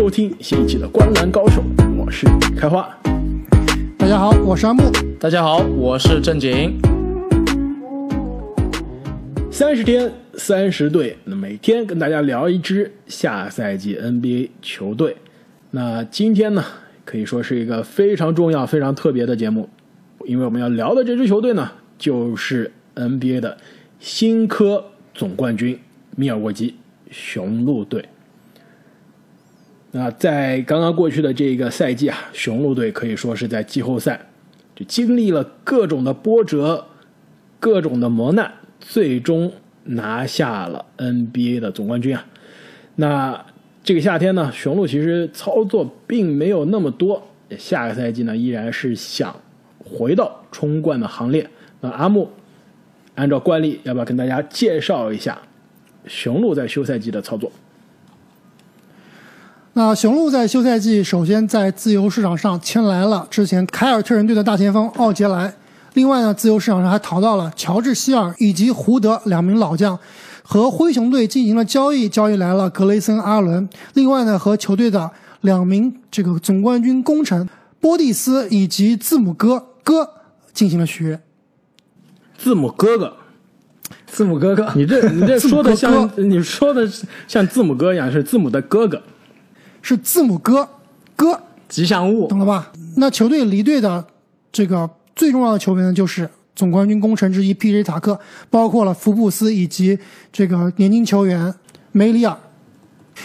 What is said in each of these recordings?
收听新一期的《观篮高手》，我是开花。大家好，我是阿木。大家好，我是正经。三十天，三十队，那每天跟大家聊一支下赛季 NBA 球队。那今天呢，可以说是一个非常重要、非常特别的节目，因为我们要聊的这支球队呢，就是 NBA 的新科总冠军密尔沃基雄鹿队。那在刚刚过去的这个赛季啊，雄鹿队可以说是在季后赛就经历了各种的波折、各种的磨难，最终拿下了 NBA 的总冠军啊。那这个夏天呢，雄鹿其实操作并没有那么多，下个赛季呢依然是想回到冲冠的行列。那阿木，按照惯例，要不要跟大家介绍一下雄鹿在休赛季的操作？那雄鹿在休赛季首先在自由市场上签来了之前凯尔特人队的大前锋奥杰莱，另外呢，自由市场上还淘到了乔治希尔以及胡德两名老将，和灰熊队进行了交易，交易来了格雷森阿伦。另外呢，和球队的两名这个总冠军功臣波蒂斯以及字母哥哥进行了续约。字母哥哥，字母哥哥，你这你这说的像你说的像字母哥一样，是字母的哥哥。是字母哥哥，吉祥物懂了吧？那球队离队的这个最重要的球员呢，就是总冠军功臣之一 P.J. 塔克，包括了福布斯以及这个年轻球员梅里尔。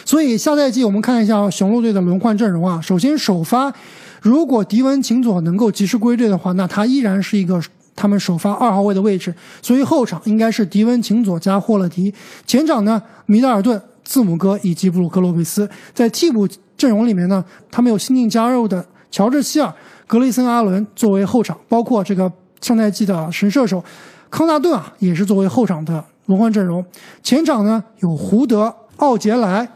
所以下赛季我们看一下雄鹿队的轮换阵容啊。首先首发，如果迪文琴佐能够及时归队的话，那他依然是一个他们首发二号位的位置。所以后场应该是迪文琴佐加霍勒迪，前场呢米德尔顿。字母哥以及布鲁克洛佩斯在替补阵容里面呢，他们有新进加入的乔治希尔、格雷森阿伦作为后场，包括这个上赛季的神射手康纳顿啊，也是作为后场的轮换阵容。前场呢有胡德、奥杰莱、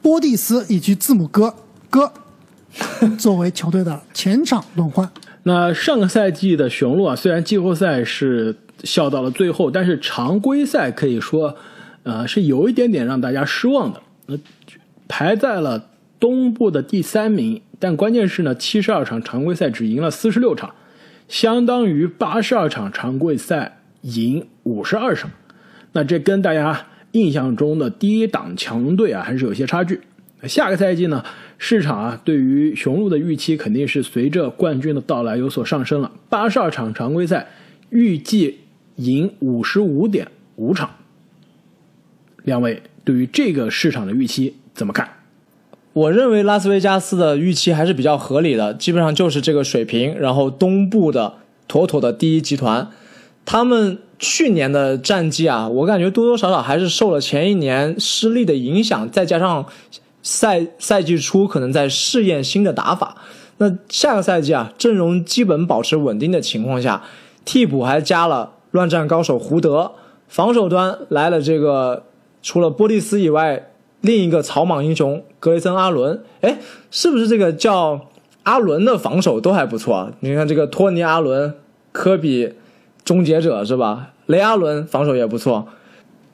波蒂斯以及字母哥哥 作为球队的前场轮换。那上个赛季的雄鹿啊，虽然季后赛是笑到了最后，但是常规赛可以说。呃，是有一点点让大家失望的。那排在了东部的第三名，但关键是呢，七十二场常规赛只赢了四十六场，相当于八十二场常规赛赢五十二场。那这跟大家印象中的第一档强队啊，还是有些差距。下个赛季呢，市场啊对于雄鹿的预期肯定是随着冠军的到来有所上升了。八十二场常规赛预计赢五十五点五场。两位对于这个市场的预期怎么看？我认为拉斯维加斯的预期还是比较合理的，基本上就是这个水平。然后东部的妥妥的第一集团，他们去年的战绩啊，我感觉多多少少还是受了前一年失利的影响，再加上赛赛季初可能在试验新的打法。那下个赛季啊，阵容基本保持稳定的情况下，替补还加了乱战高手胡德，防守端来了这个。除了波蒂斯以外，另一个草莽英雄格雷森阿伦，哎，是不是这个叫阿伦的防守都还不错啊？你看这个托尼阿伦、科比、终结者是吧？雷阿伦防守也不错。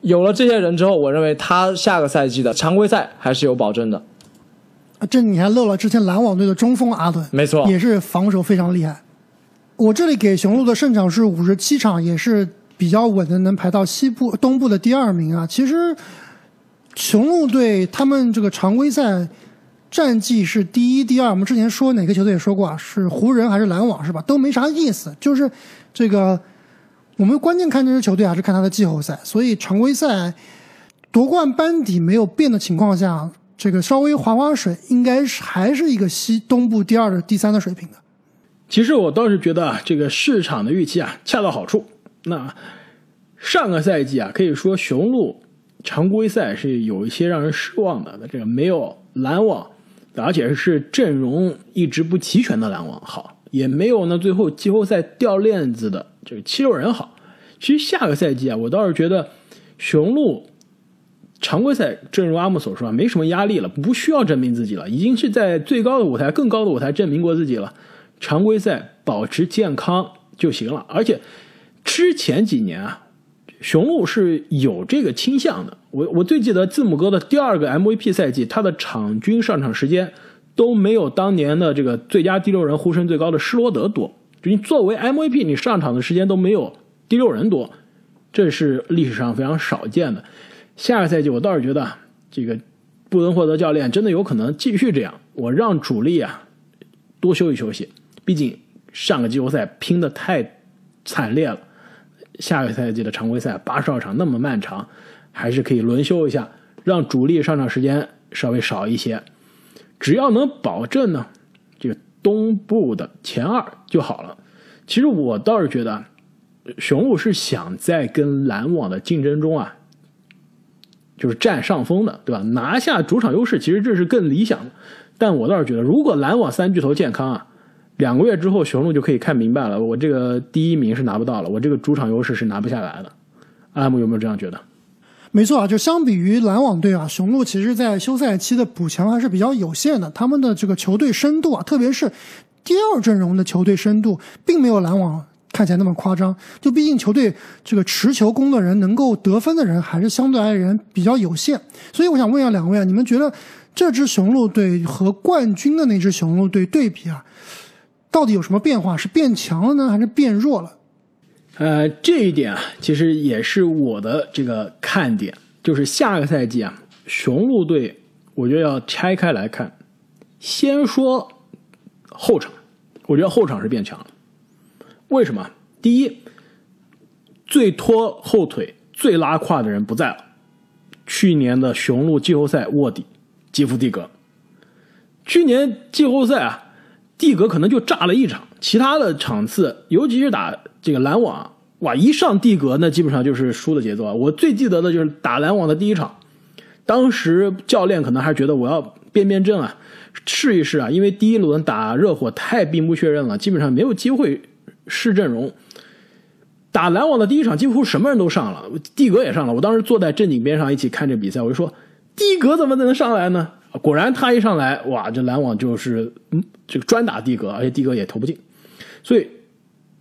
有了这些人之后，我认为他下个赛季的常规赛还是有保证的。这你还漏了之前篮网队的中锋阿伦，没错，也是防守非常厉害。我这里给雄鹿的胜场是五十七场，也是。比较稳的，能排到西部、东部的第二名啊。其实，雄鹿队他们这个常规赛战绩是第一、第二。我们之前说哪个球队也说过啊，是湖人还是篮网是吧？都没啥意思。就是这个，我们关键看这支球队还是看他的季后赛。所以常规赛夺冠班底没有变的情况下，这个稍微划划水，应该是还是一个西东部第二的第三的水平的。其实我倒是觉得啊，这个市场的预期啊，恰到好处。那上个赛季啊，可以说雄鹿常规赛是有一些让人失望的。这个没有篮网，而且是阵容一直不齐全的篮网好，也没有呢最后季后赛掉链子的这个七六人好。其实下个赛季啊，我倒是觉得雄鹿常规赛，正如阿木所说，没什么压力了，不需要证明自己了，已经是在最高的舞台、更高的舞台证明过自己了。常规赛保持健康就行了，而且。之前几年啊，雄鹿是有这个倾向的。我我最记得字母哥的第二个 MVP 赛季，他的场均上场时间都没有当年的这个最佳第六人呼声最高的施罗德多。就你作为 MVP，你上场的时间都没有第六人多，这是历史上非常少见的。下个赛季我倒是觉得这个布伦霍德教练真的有可能继续这样，我让主力啊多休息休息，毕竟上个季后赛拼的太惨烈了。下个赛季的常规赛八十二场那么漫长，还是可以轮休一下，让主力上场时间稍微少一些。只要能保证呢，这个东部的前二就好了。其实我倒是觉得，雄鹿是想在跟篮网的竞争中啊，就是占上风的，对吧？拿下主场优势，其实这是更理想的。但我倒是觉得，如果篮网三巨头健康啊，两个月之后雄鹿就可以看明白了，我这个第一名是拿不到了，我这个主场优势是拿不下来的。阿姆有没有这样觉得？没错啊，就相比于篮网队啊，雄鹿其实在休赛期的补强还是比较有限的。他们的这个球队深度啊，特别是第二阵容的球队深度，并没有篮网看起来那么夸张。就毕竟球队这个持球攻的人，能够得分的人，还是相对而言比较有限。所以我想问一下两位啊，你们觉得这支雄鹿队和冠军的那支雄鹿队对比啊，到底有什么变化？是变强了呢，还是变弱了？呃，这一点啊，其实也是我的这个看点，就是下个赛季啊，雄鹿队，我觉得要拆开来看。先说后场，我觉得后场是变强了。为什么？第一，最拖后腿、最拉胯的人不在了。去年的雄鹿季后赛卧底基夫蒂格，去年季后赛啊，蒂格可能就炸了一场，其他的场次，尤其是打。这个篮网哇，一上地格那基本上就是输的节奏啊！我最记得的就是打篮网的第一场，当时教练可能还觉得我要变变阵啊，试一试啊，因为第一轮打热火太兵不血刃了，基本上没有机会 试阵容。打篮网的第一场几乎什么人都上了，蒂格也上了。我当时坐在正经边上一起看这比赛，我就说蒂格怎么能上来呢？果然他一上来哇，这篮网就是嗯这个专打蒂格，而且蒂格也投不进，所以。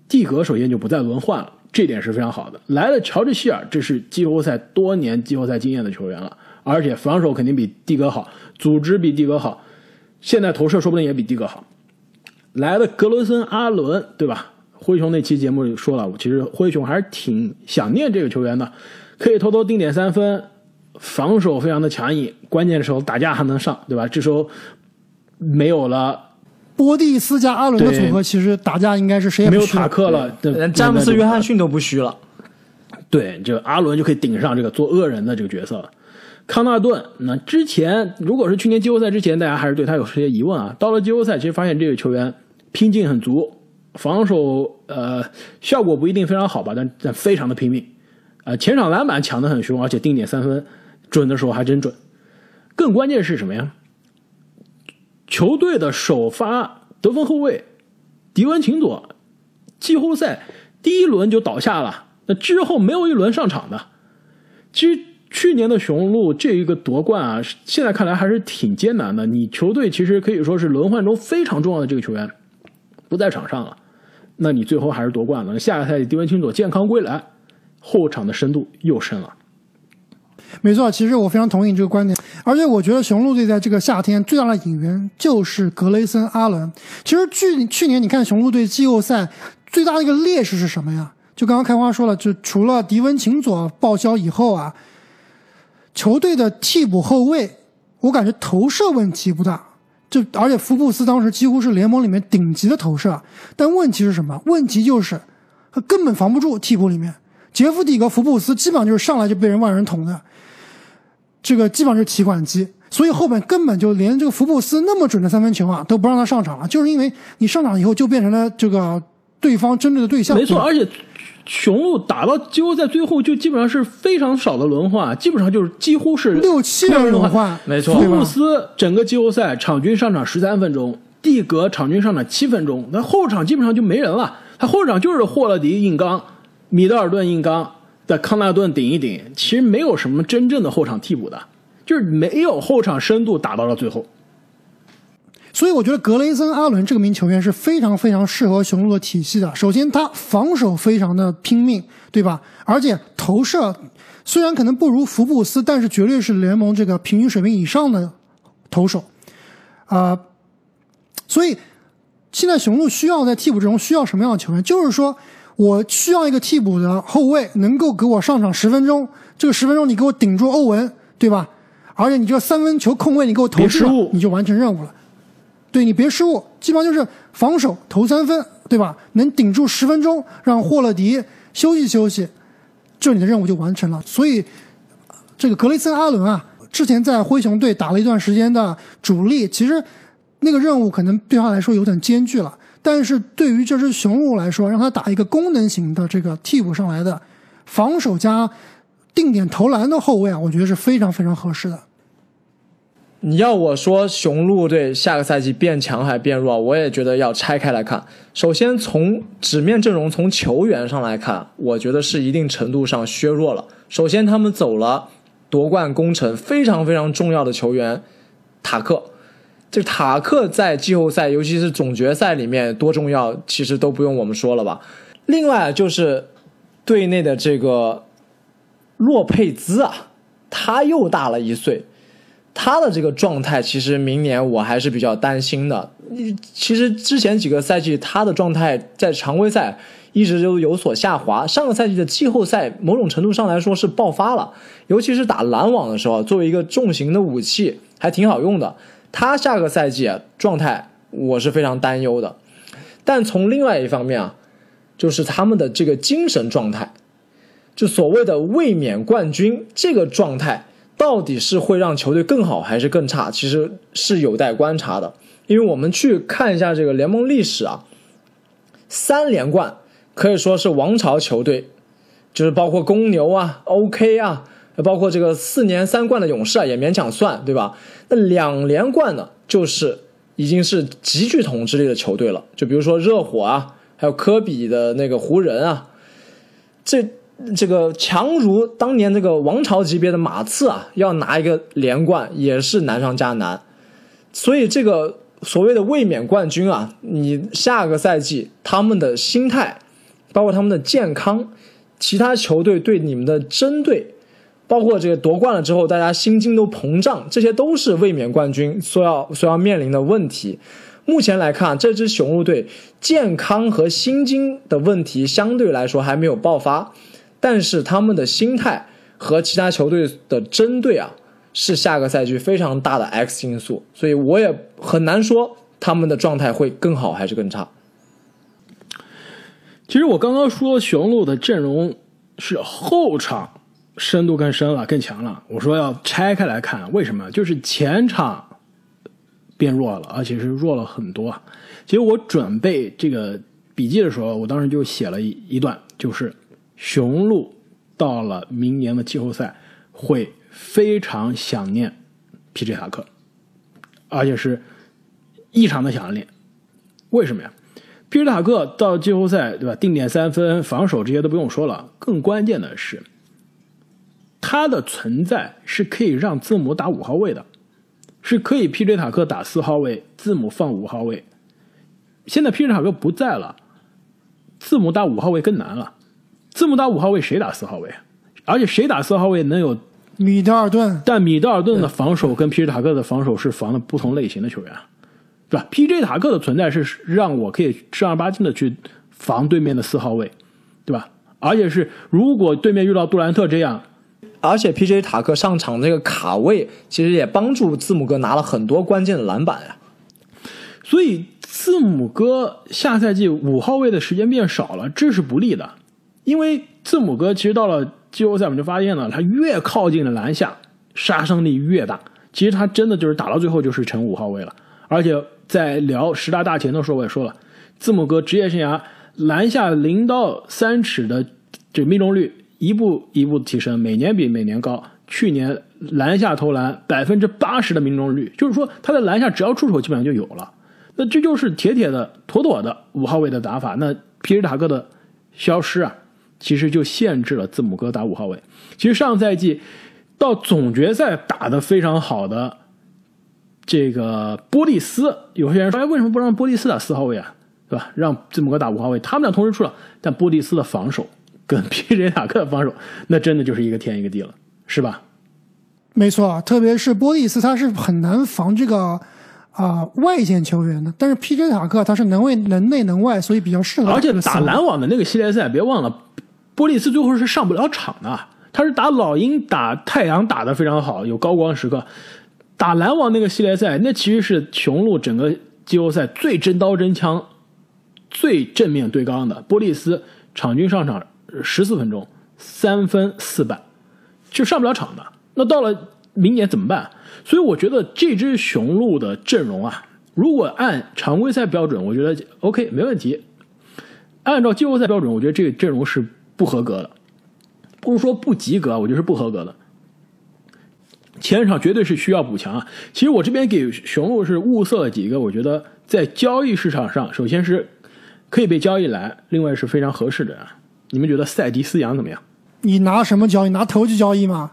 蒂格首先就不再轮换了，这点是非常好的。来了乔治希尔，这是季后赛多年季后赛经验的球员了，而且防守肯定比蒂格好，组织比蒂格好，现在投射说不定也比蒂格好。来了格罗森阿伦，对吧？灰熊那期节目里说了，其实灰熊还是挺想念这个球员的，可以偷偷定点三分，防守非常的强硬，关键的时候打架还能上，对吧？这时候没有了。波蒂斯加阿伦的组合，其实打架应该是谁也没有塔克了，连詹姆斯、约翰逊都不虚了。对，这个阿伦就可以顶上这个做恶人的这个角色了。康纳顿，那之前如果是去年季后赛之前，大家还是对他有些疑问啊。到了季后赛，其实发现这个球员拼劲很足，防守呃效果不一定非常好吧，但但非常的拼命，呃前场篮板抢的很凶，而且定点三分准的时候还真准。更关键是什么呀？球队的首发得分后卫迪文琴佐，季后赛第一轮就倒下了，那之后没有一轮上场的。其实去年的雄鹿这一个夺冠啊，现在看来还是挺艰难的。你球队其实可以说是轮换中非常重要的这个球员不在场上了，那你最后还是夺冠了。下个赛季迪文琴佐健康归来，后场的深度又深了。没错，其实我非常同意你这个观点，而且我觉得雄鹿队在这个夏天最大的引援就是格雷森·阿伦。其实去去年你看雄鹿队季后赛最大的一个劣势是什么呀？就刚刚开花说了，就除了迪文琴佐报销以后啊，球队的替补后卫，我感觉投射问题不大，就而且福布斯当时几乎是联盟里面顶级的投射，但问题是什么？问题就是他根本防不住替补里面杰夫·蒂格、福布斯，基本上就是上来就被人万人捅的。这个基本上是提款机，所以后面根本就连这个福布斯那么准的三分球啊都不让他上场了，就是因为你上场以后就变成了这个对方针对的对象。没错，而且雄鹿打到季后赛最后就基本上是非常少的轮换，基本上就是几乎是六七人轮换。没错，福布斯整个季后赛场均上场十三分钟，蒂格场均上场七分钟，那后场基本上就没人了。他后场就是霍勒迪硬刚，米德尔顿硬刚。在康纳顿顶一顶，其实没有什么真正的后场替补的，就是没有后场深度打到了最后。所以我觉得格雷森·阿伦这个名球员是非常非常适合雄鹿的体系的。首先，他防守非常的拼命，对吧？而且投射虽然可能不如福布斯，但是绝对是联盟这个平均水平以上的投手，啊、所以现在雄鹿需要在替补阵中需要什么样的球员？就是说我需要一个替补的后卫能够给我上场十分钟，这个十分钟你给我顶住欧文，对吧？而且你这个三分球空位你给我投失误，你就完成任务了。对你别失误，基本上就是防守投三分，对吧？能顶住十分钟，让霍勒迪休息休息，这你的任务就完成了。所以，这个格雷森·阿伦啊，之前在灰熊队打了一段时间的主力，其实那个任务可能对他来说有点艰巨了。但是对于这只雄鹿来说，让他打一个功能型的这个替补上来的防守加定点投篮的后卫啊，我觉得是非常非常合适的。你要我说雄鹿队下个赛季变强还是变弱，我也觉得要拆开来看。首先从纸面阵容、从球员上来看，我觉得是一定程度上削弱了。首先，他们走了夺冠功臣非常非常重要的球员塔克。这个塔克在季后赛，尤其是总决赛里面多重要，其实都不用我们说了吧。另外就是队内的这个洛佩兹啊，他又大了一岁。他的这个状态，其实明年我还是比较担心的。其实之前几个赛季他的状态在常规赛一直都有所下滑，上个赛季的季后赛某种程度上来说是爆发了，尤其是打篮网的时候，作为一个重型的武器还挺好用的。他下个赛季啊状态我是非常担忧的，但从另外一方面啊，就是他们的这个精神状态，就所谓的卫冕冠军这个状态。到底是会让球队更好还是更差？其实是有待观察的，因为我们去看一下这个联盟历史啊，三连冠可以说是王朝球队，就是包括公牛啊、OK 啊，包括这个四年三冠的勇士啊，也勉强算，对吧？那两连冠呢，就是已经是极具统治力的球队了，就比如说热火啊，还有科比的那个湖人啊，这。这个强如当年这个王朝级别的马刺啊，要拿一个连冠也是难上加难，所以这个所谓的卫冕冠军啊，你下个赛季他们的心态，包括他们的健康，其他球队对你们的针对，包括这个夺冠了之后大家心惊都膨胀，这些都是卫冕冠军所要所要面临的问题。目前来看，这支雄鹿队健康和心经的问题相对来说还没有爆发。但是他们的心态和其他球队的针对啊，是下个赛季非常大的 X 因素，所以我也很难说他们的状态会更好还是更差。其实我刚刚说雄鹿的阵容是后场深度更深了、更强了，我说要拆开来看，为什么？就是前场变弱了，而且是弱了很多。其实我准备这个笔记的时候，我当时就写了一一段，就是。雄鹿到了明年的季后赛会非常想念皮杰塔克，而且是异常的想念。为什么呀？皮杰塔克到季后赛对吧？定点三分、防守这些都不用说了，更关键的是他的存在是可以让字母打五号位的，是可以 PJ 塔克打四号位，字母放五号位。现在皮 j 塔克不在了，字母打五号位更难了。字母打五号位，谁打四号位？而且谁打四号位能有米德尔顿？但米德尔顿的防守跟 PJ 塔克的防守是防的不同类型的球员，对吧？PJ 塔克的存在是让我可以正儿八经的去防对面的四号位，对吧？而且是如果对面遇到杜兰特这样，而且 PJ 塔克上场这个卡位，其实也帮助字母哥拿了很多关键的篮板呀。所以字母哥下赛季五号位的时间变少了，这是不利的。因为字母哥其实到了季后赛，我们就发现了，他越靠近了篮下，杀伤力越大。其实他真的就是打到最后就是成五号位了。而且在聊十大大前的时候，我也说了，字母哥职业生涯篮下零到三尺的这命中率一步一步提升，每年比每年高。去年篮下投篮百分之八十的命中率，就是说他在篮下只要出手基本上就有了。那这就是铁铁的、妥妥的五号位的打法。那皮尔塔克的消失啊！其实就限制了字母哥打五号位。其实上赛季到总决赛打得非常好的这个波利斯，有些人说：“哎，为什么不让波利斯打四号位啊？对吧？让字母哥打五号位，他们俩同时出了，但波利斯的防守跟 PJ 塔克的防守，那真的就是一个天一个地了，是吧？没错，特别是波利斯，他是很难防这个啊、外线球员的。但是 PJ 塔克他是能为能内能外，所以比较适合而且打篮网的那个系列赛，别忘了，波利斯最后是上不了场的。他是打老鹰、打太阳打得非常好，有高光时刻。打篮网那个系列赛，那其实是雄鹿整个季后赛最真刀真枪、最正面对刚的。波利斯场均上场十四分钟，三分四板，就上不了场的。那到了明年怎么办？所以我觉得这支雄鹿的阵容啊，如果按常规赛标准，我觉得 OK 没问题。按照季后赛标准，我觉得这个阵容是不合格的，不是说不及格，我觉得是不合格的。前场绝对是需要补强啊！其实我这边给雄鹿是物色了几个，我觉得在交易市场上，首先是可以被交易来，另外是非常合适的啊。你们觉得塞迪斯杨怎么样？你拿什么交易？拿投机交易吗？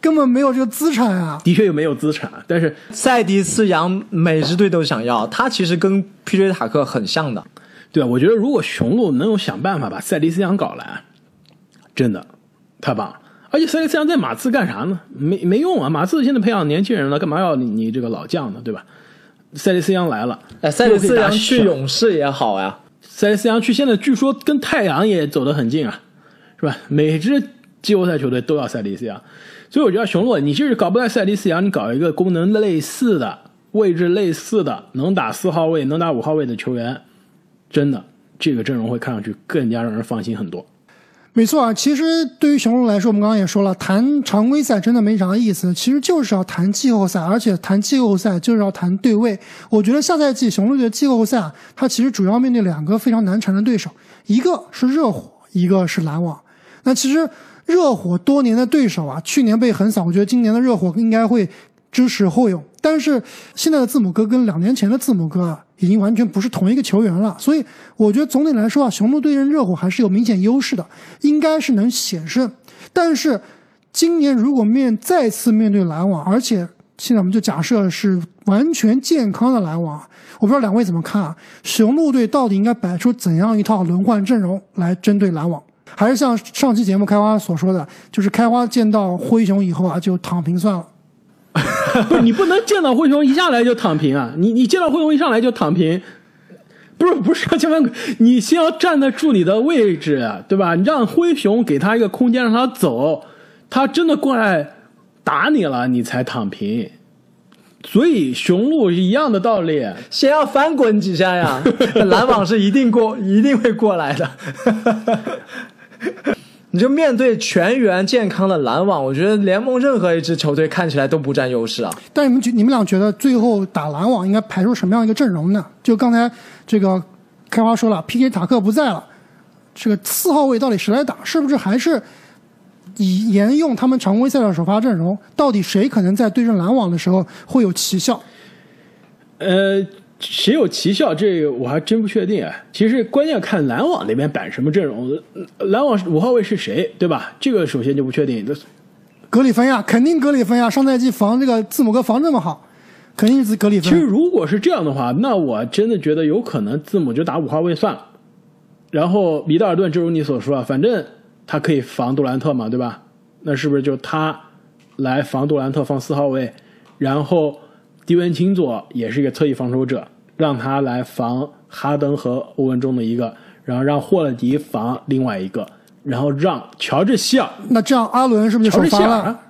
根本没有这个资产啊！的确又没有资产，但是塞迪斯杨每支队都想要，他其实跟 PJ 塔克很像的。对啊，我觉得如果雄鹿能有想办法把塞迪斯杨搞来，真的太棒了。而且塞迪斯杨在马刺干啥呢？没没用啊！马刺现在培养年轻人了，干嘛要你你这个老将呢？对吧？塞迪斯杨来了，哎，塞迪斯杨去勇士也好呀。塞利斯扬去现在据说跟太阳也走得很近啊，是吧？每支季后赛球队都要塞利斯扬，所以我觉得雄鹿，你就是搞不来塞利斯扬，你搞一个功能类似的、位置类似的、能打四号位、能打五号位的球员，真的这个阵容会看上去更加让人放心很多。没错啊，其实对于雄鹿来说，我们刚刚也说了，谈常规赛真的没啥意思，其实就是要谈季后赛，而且谈季后赛就是要谈对位。我觉得下赛季雄鹿的季后赛啊，它其实主要面对两个非常难缠的对手，一个是热火，一个是篮网。那其实热火多年的对手啊，去年被横扫，我觉得今年的热火应该会知耻后勇。但是现在的字母哥跟两年前的字母哥啊，已经完全不是同一个球员了，所以我觉得总体来说啊，雄鹿对阵热火还是有明显优势的，应该是能险胜。但是今年如果面再次面对篮网，而且现在我们就假设是完全健康的篮网，我不知道两位怎么看啊？雄鹿队到底应该摆出怎样一套轮换阵容来针对篮网？还是像上期节目开花所说的，就是开花见到灰熊以后啊，就躺平算了。不是你不能见到灰熊一下来就躺平啊！你你见到灰熊一上来就躺平，不是不是千万你先要站得住你的位置，啊对吧？你让灰熊给他一个空间让他走，他真的过来打你了，你才躺平。所以雄鹿一样的道理，先要翻滚几下呀，篮网是一定过，一定会过来的。你就面对全员健康的篮网，我觉得联盟任何一支球队看起来都不占优势啊。但你们觉你们俩觉得最后打篮网应该排出什么样一个阵容呢？就刚才这个开花说了，PK 塔克不在了，这个四号位到底谁来打？是不是还是以沿用他们常规赛的首发阵容？到底谁可能在对阵篮网的时候会有奇效？呃，谁有奇效，这个我还真不确定啊。其实关键看篮网那边摆什么阵容，篮网五号位是谁，对吧？这个首先就不确定。格里芬呀，肯定格里芬呀！上赛季防这个字母哥防这么好，肯定是格里芬其实。如果是这样的话，那我真的觉得有可能字母就打五号位算了。然后米德尔顿，正如你所说啊，反正他可以防杜兰特嘛，对吧？那是不是就他来防杜兰特防四号位，然后迪文钦佐也是一个侧翼防守者，让他来防哈登和欧文中的一个，然后让霍勒迪防另外一个，然后让乔治希尔那这样阿伦是不是首发了希尔啊？，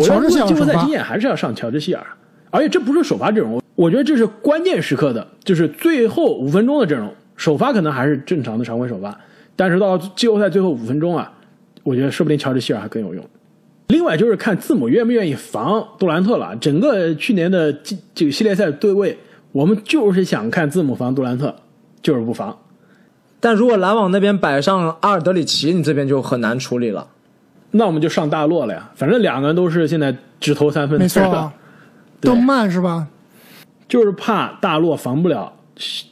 乔治希尔首发季后赛经。验还是要上乔治希尔，而且这不是首发阵容，我觉得这是关键时刻的，就是最后五分钟的阵容。首发可能还是正常的常规首发，但是到季后赛最后五分钟啊，我觉得说不定乔治希尔还更有用。另外就是看字母愿不愿意防杜兰特了。整个去年的这这个系列赛对位，我们就是想看字母防杜兰特，就是不防。但如果篮网那边摆上阿尔德里奇，你这边就很难处理了。那我们就上大洛了呀，反正两个人都是现在只投三分的没错人啊，对都慢是吧？就是怕大洛防不了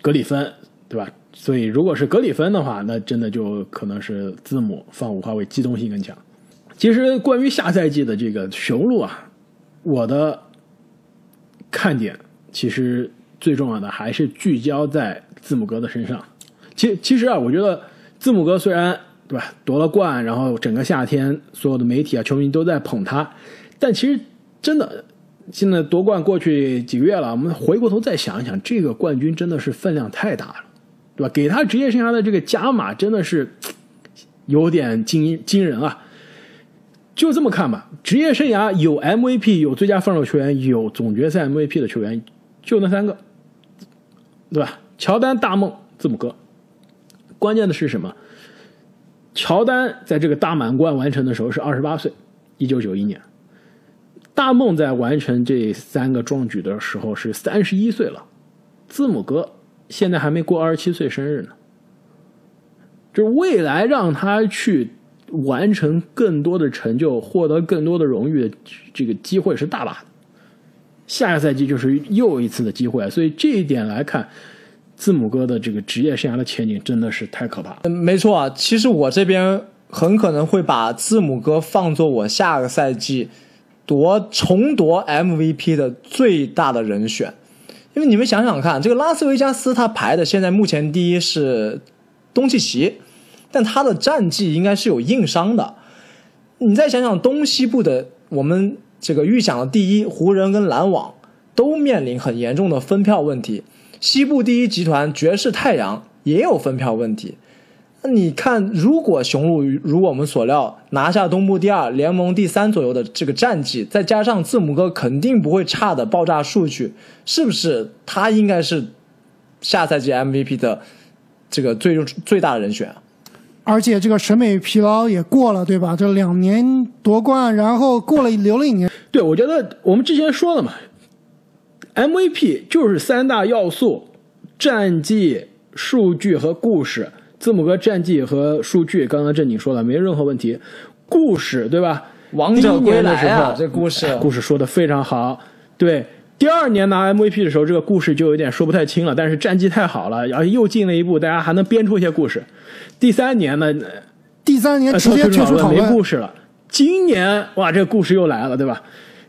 格里芬，对吧？所以如果是格里芬的话，那真的就可能是字母放五号位，机动性更强。其实关于下赛季的这个雄鹿啊，我的看点其实最重要的还是聚焦在字母哥的身上。其其实啊，我觉得字母哥虽然对吧？夺了冠，然后整个夏天所有的媒体啊、球迷都在捧他。但其实真的，现在夺冠过去几个月了，我们回过头再想一想，这个冠军真的是分量太大了，对吧？给他职业生涯的这个加码真的是有点惊惊人啊！就这么看吧，职业生涯有 MVP、有最佳防守球员、有总决赛 MVP 的球员，就那三个，对吧？乔丹、大梦、字母哥。关键的是什么？乔丹在这个大满贯完成的时候是二十八岁，一九九一年。大梦在完成这三个壮举的时候是三十一岁了，字母哥现在还没过二十七岁生日呢。就是未来让他去完成更多的成就，获得更多的荣誉的这个机会是大把的。下个赛季就是又一次的机会，所以这一点来看。字母哥的这个职业生涯的前景真的是太可怕。嗯，没错啊，其实我这边很可能会把字母哥放作我下个赛季夺重夺 MVP 的最大的人选，因为你们想想看，这个拉斯维加斯他排的现在目前第一是东契奇，但他的战绩应该是有硬伤的。你再想想东西部的我们这个预想的第一湖人跟篮网都面临很严重的分票问题。西部第一集团爵士太阳也有分票问题，那你看，如果雄鹿如我们所料拿下东部第二、联盟第三左右的这个战绩，再加上字母哥肯定不会差的爆炸数据，是不是他应该是下赛季 MVP 的这个最最大的人选？而且这个审美疲劳也过了，对吧？这两年夺冠，然后过了留了一年。对，我觉得我们之前说了嘛。MVP 就是三大要素：战绩、数据和故事。字母哥战绩和数据，刚刚正经说了，没任何问题。故事对吧？王者归来啊，这故事故事说的非常好。对，第二年拿 MVP 的时候，这个故事就有点说不太清了。但是战绩太好了，然后又进了一步，大家还能编出一些故事。第三年呢？第三年直接退出讨论，没故事了。今年哇，这个故事又来了，对吧？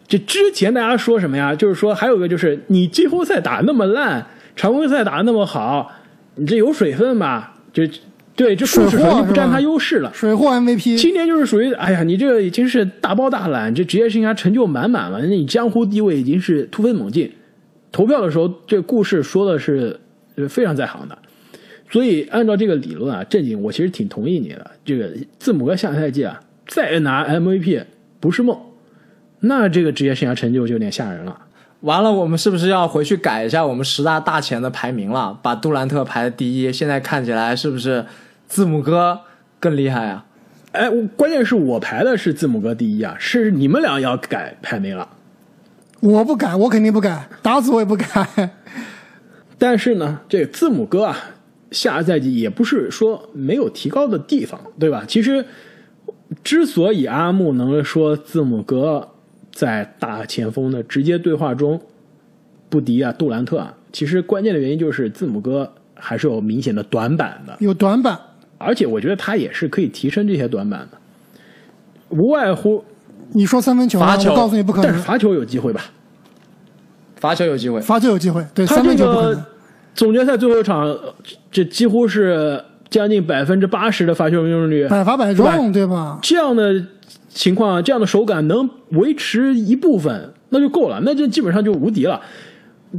这之前大家说什么呀？就是说还有一个就是你季后赛打那么烂，常规赛打那么好，你这有水分吧？就对，这故事属于不占他优势了。水货 MVP，今年就是属于哎呀，你这个已经是大包大揽，这职业生涯成就满满了，那你江湖地位已经是突飞猛进。投票的时候，这故事说的是非常在行的，所以按照这个理论啊，正经我其实挺同意你的。这个字母哥下赛季啊，再拿 MVP 不是梦。那这个职业生涯成就就有点吓人了。完了，我们是不是要回去改一下我们十大大前的排名了？把杜兰特排第一，现在看起来是不是字母哥更厉害啊？哎，关键是我排的是字母哥第一啊，是你们俩要改排名了。我不改，我肯定不改，打死我也不改。但是呢，这个字母哥啊，下赛季也不是说没有提高的地方，对吧？其实，之所以阿木能说字母哥。在大前锋的直接对话中，不敌啊杜兰特啊，其实关键的原因就是字母哥还是有明显的短板的，有短板，而且我觉得他也是可以提升这些短板的，无外乎你说三分球，罚球，我告诉你不可能，但是罚球有机会吧？罚球有机会，罚球有机会，对，三分球不可能。总决赛最后一场，这几乎是将近百分之八十的罚球命中率，百罚百中，对吧？这样的。情况这样的手感能维持一部分，那就够了，那就基本上就无敌了，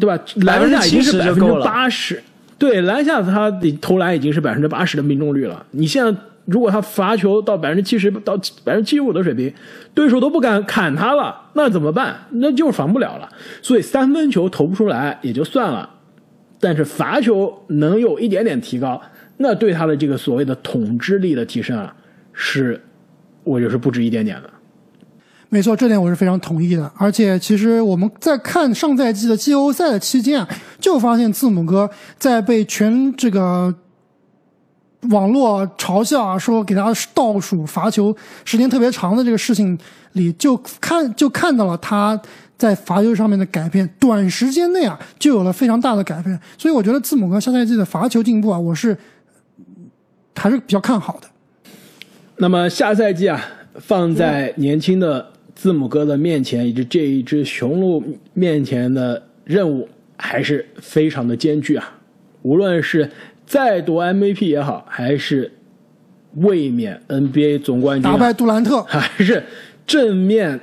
对吧？篮下已经是百分之八十，对，篮下他的投篮已经是百分之八十的命中率了。你现在如果他罚球到百分之七十到百分之七十五的水平，对手都不敢砍他了，那怎么办？那就防不了了。所以三分球投不出来也就算了，但是罚球能有一点点提高，那对他的这个所谓的统治力的提升啊，是。我就是不止一点点的，没错，这点我是非常同意的。而且，其实我们在看上赛季的季后赛的期间啊，就发现字母哥在被全这个网络嘲笑啊，说给他倒数罚球时间特别长的这个事情里，就看就看到了他在罚球上面的改变，短时间内啊就有了非常大的改变。所以，我觉得字母哥下赛季的罚球进步啊，我是还是比较看好的。那么下赛季啊，放在年轻的字母哥的面前，以及这一只雄鹿面前的任务还是非常的艰巨啊。无论是再夺 MVP 也好，还是卫冕 NBA 总冠军啊，打败杜兰特，还是正面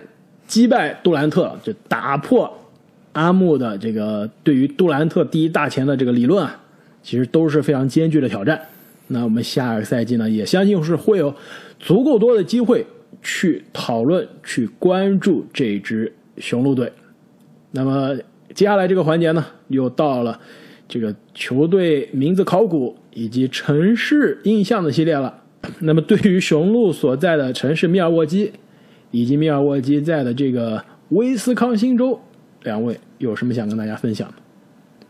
击败杜兰特，就打破阿木的这个对于杜兰特第一大前的这个理论啊，其实都是非常艰巨的挑战。那我们下个赛季呢，也相信是会有足够多的机会去讨论、去关注这支雄鹿队。那么接下来这个环节呢，又到了这个球队名字考古以及城市印象的系列了。那么对于雄鹿所在的城市密尔沃基，以及密尔沃基在的这个威斯康星州，两位有什么想跟大家分享的？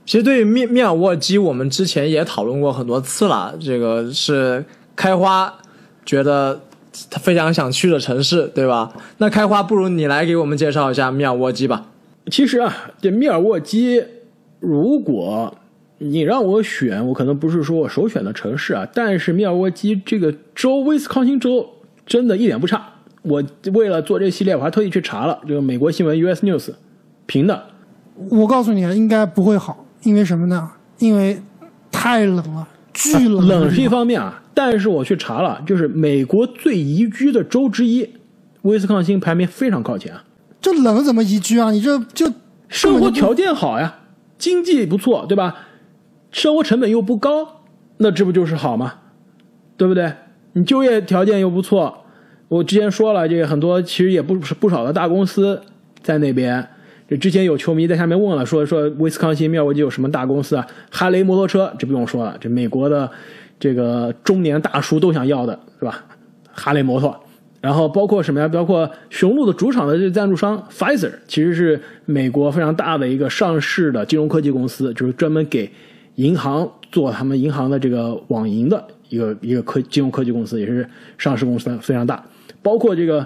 其实对于密密尔沃基，我们之前也讨论过很多次了。这个是开花觉得他非常想去的城市，对吧？那开花，不如你来给我们介绍一下密尔沃基吧。其实啊，这密尔沃基，如果你让我选，我可能不是说我首选的城市啊，但是密尔沃基这个州，威斯康星州真的一点不差。我为了做这系列，我还特意去查了这个美国新闻 US News 评的，我告诉你，应该不会好，因为什么呢？因为太冷了，巨冷。冷是一方面啊，但是我去查了，就是美国最宜居的州之一，威斯康星排名非常靠前啊。这冷怎么宜居啊？你这就生活条件好呀，经济不错，对吧？生活成本又不高，那这不就是好吗？对不对？你就业条件又不错，我之前说了，这个很多其实也不是不少的大公司在那边。这之前有球迷在下面问了，说说威斯康星密尔沃基有什么大公司啊？哈雷摩托车，这不用说了，这美国的这个中年大叔都想要的是吧？哈雷摩托。然后包括什么呀？包括雄鹿的主场的这赞助商 Pfizer，其实是美国非常大的一个上市的金融科技公司，就是专门给银行做他们银行的这个网银的一个一个科金融科技公司，也是上市公司非常大。包括这个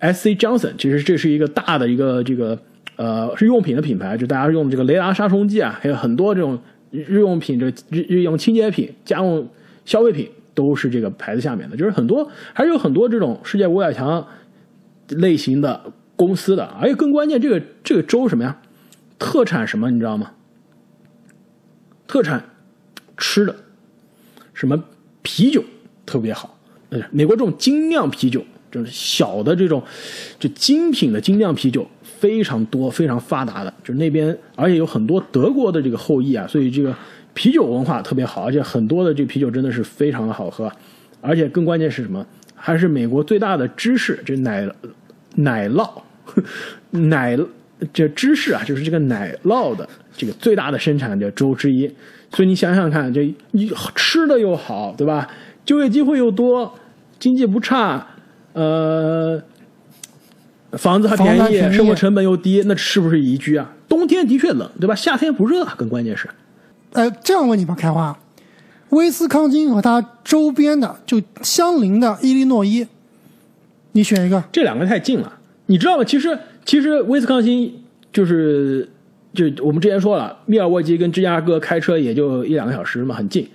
SC Johnson，其实这是一个大的一个这个呃日用品的品牌，就大家用这个雷达杀虫剂啊，还有很多这种日用品，这日日用清洁品、家用消费品。都是这个牌子下面的，就是很多还是有很多这种世界五百强类型的公司的，而且更关键，这个这个州什么呀？特产什么你知道吗？特产吃的，什么啤酒特别好，呃，美国这种精酿啤酒，就是小的这种就精品的精酿啤酒非常多，非常发达的，就是那边而且有很多德国的这个后裔啊，所以这个。啤酒文化特别好，而且很多的这啤酒真的是非常的好喝，而且更关键是什么？还是美国最大的芝士，这奶奶酪 奶这芝士啊，就是这个奶酪的这个最大的生产的州之一。所以你想想看，这你吃的又好，对吧？就业机会又多，经济不差，呃，房子还便宜，生活成本又低，那是不是宜居啊？冬天的确冷，对吧？夏天不热，更关键是。呃，这样问你吧，开花，威斯康星和它周边的就相邻的伊利诺伊，你选一个。这两个太近了，你知道吗？其实，其实威斯康星就是就我们之前说了，密尔沃基跟芝加哥开车也就一两个小时嘛，很近。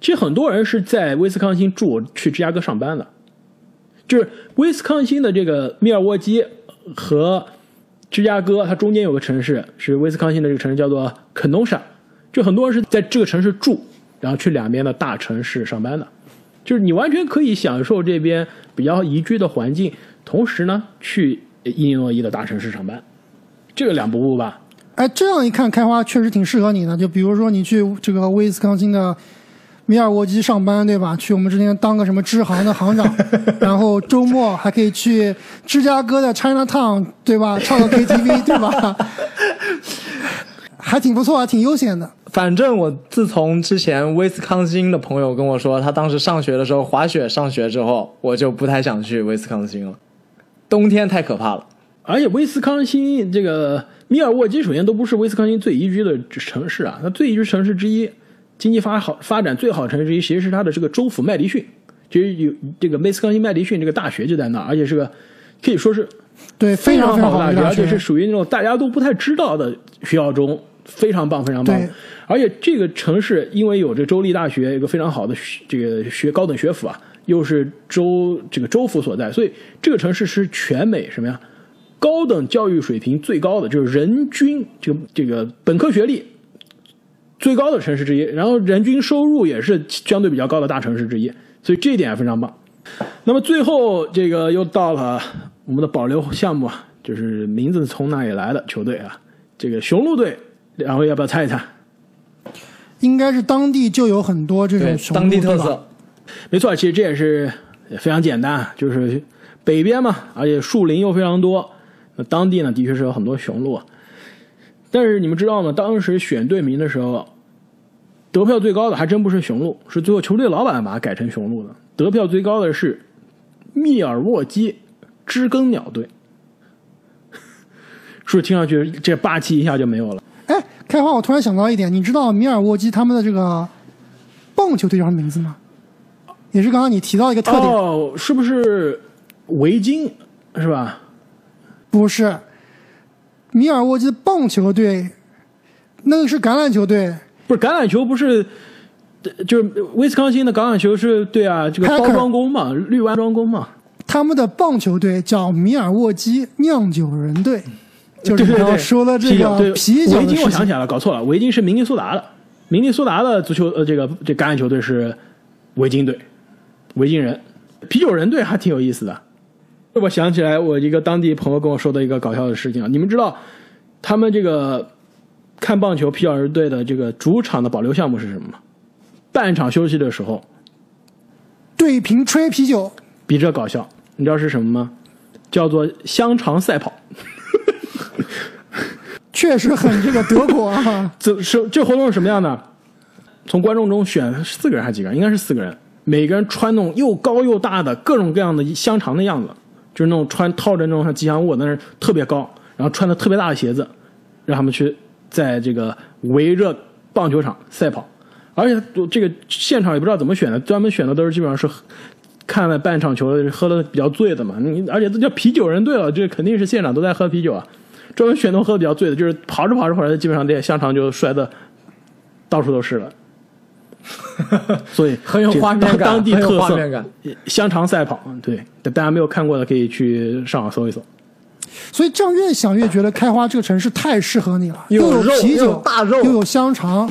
其实很多人是在威斯康星住，去芝加哥上班的。就是威斯康星的这个密尔沃基和芝加哥，它中间有个城市是威斯康星的这个城市，叫做肯诺莎。就很多人是在这个城市住，然后去两边的大城市上班的，就是你完全可以享受这边比较宜居的环境，同时呢去伊利诺伊的大城市上班，这个两不误吧？哎，这样一看，开花确实挺适合你的。就比如说你去这个威斯康星的米尔沃基上班，对吧？去我们之前当个什么支行的行长，然后周末还可以去芝加哥的 China Town，对吧？唱个 KTV，对吧？还挺不错啊，挺悠闲的。反正我自从之前威斯康星的朋友跟我说，他当时上学的时候滑雪上学之后，我就不太想去威斯康星了，冬天太可怕了。而且威斯康星这个密尔沃基首先都不是威斯康星最宜居的城市啊，它最宜居城市之一，经济发好发展最好城市之一，其实是它的这个州府麦迪逊，其实有这个威斯康星麦迪逊这个大学就在那儿，而且是个可以说是对非常好的大学，而且是属于那种大家都不太知道的学校中。非常棒，非常棒。而且这个城市因为有着州立大学一个非常好的这个学高等学府啊，又是州这个州府所在，所以这个城市是全美什么呀？高等教育水平最高的，就是人均这个这个本科学历最高的城市之一，然后人均收入也是相对比较高的大城市之一，所以这一点非常棒。那么最后这个又到了我们的保留项目啊，就是名字从哪里来的球队啊？这个雄鹿队，两位要不要猜一猜？应该是当地就有很多这对种，熊当地鹿特色。没错，其实这也是非常简单，就是北边嘛，而且树林又非常多，那当地呢的确是有很多雄鹿。但是你们知道吗？当时选队名的时候，得票最高的还真不是雄鹿，是最后球队老板把它改成雄鹿的。得票最高的是密尔沃基知更鸟队，是不是听上去这霸气一下就没有了？哎，开花，我突然想到一点，你知道米尔沃基他们的这个棒球队叫什么名字吗？也是刚刚你提到一个特点，哦，是不是围巾是吧？不是米尔沃基的棒球队，那个是橄榄球队，不是橄榄球，不是，呃就是威斯康星的橄榄球是对啊，这个包装工嘛，绿湾装工嘛，他们的棒球队叫米尔沃基酿酒人队，就是说的这啤酒对个啤酒围巾，我。想起来了，搞错了，围巾是明尼苏达的，明尼苏达的足球呃这个这橄榄球队是围巾队，围巾人，啤酒人队还挺有意思的。我想起来，我一个当地朋友跟我说的一个搞笑的事情啊，你们知道他们这个看棒球啤酒人队的这个主场的保留项目是什么吗？半场休息的时候，对瓶吹啤酒，比这搞笑，你知道是什么吗？叫做香肠赛跑。确实很这个德国啊。这是这活动是什么样的？从观众中选四个人还是几个人？应该是四个人，每个人穿那种又高又大的各种各样的香肠的样子，就是那种穿套着那种像吉祥物，但是特别高，然后穿的特别大的鞋子，让他们去在这个围着棒球场赛跑，而且这个现场也不知道怎么选的，专门选的都是基本上是看了半场球喝的比较醉的嘛，你而且这叫啤酒人队了，这肯定是现场都在喝啤酒啊，专门选那种喝的比较醉的，就是跑着跑着跑着，基本上这香肠就摔的到处都是了。所以很有画面感当当地很有特色画面感香肠赛跑，对，大家没有看过的可以去上网搜一搜。所以这样越想越觉得开花这个城市太适合你了，又又有啤酒有，大肉又有香肠，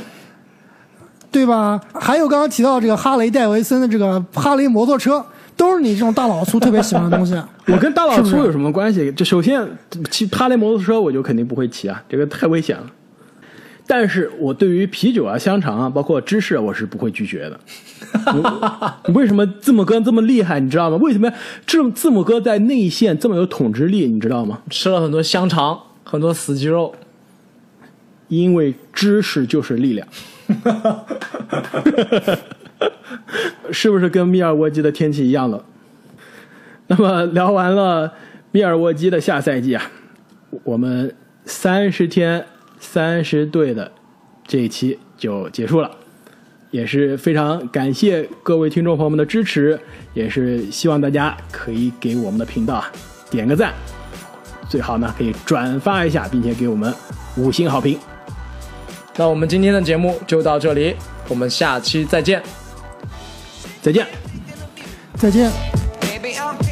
对吧？还有刚刚提到这个哈雷戴维森的这个哈雷摩托车，都是你这种大老粗特别喜欢的东西。我跟大老粗有什么关系？这首先骑哈雷摩托车我就肯定不会骑啊，这个太危险了。但是我对于啤酒啊、香肠啊，包括芝士啊，我是不会拒绝的。你为什么字母哥这么厉害？你知道吗？为什么字字母哥在内线这么有统治力？你知道吗？吃了很多香肠，很多死鸡肉。因为知识就是力量，是不是跟密尔沃基的天气一样了？那么聊完了密尔沃基的下赛季啊，我们三十天三十队的这一期就结束了，也是非常感谢各位听众朋友们的支持，也是希望大家可以给我们的频道啊点个赞，最好呢可以转发一下，并且给我们五星好评。那我们今天的节目就到这里，我们下期再见。再见。再见。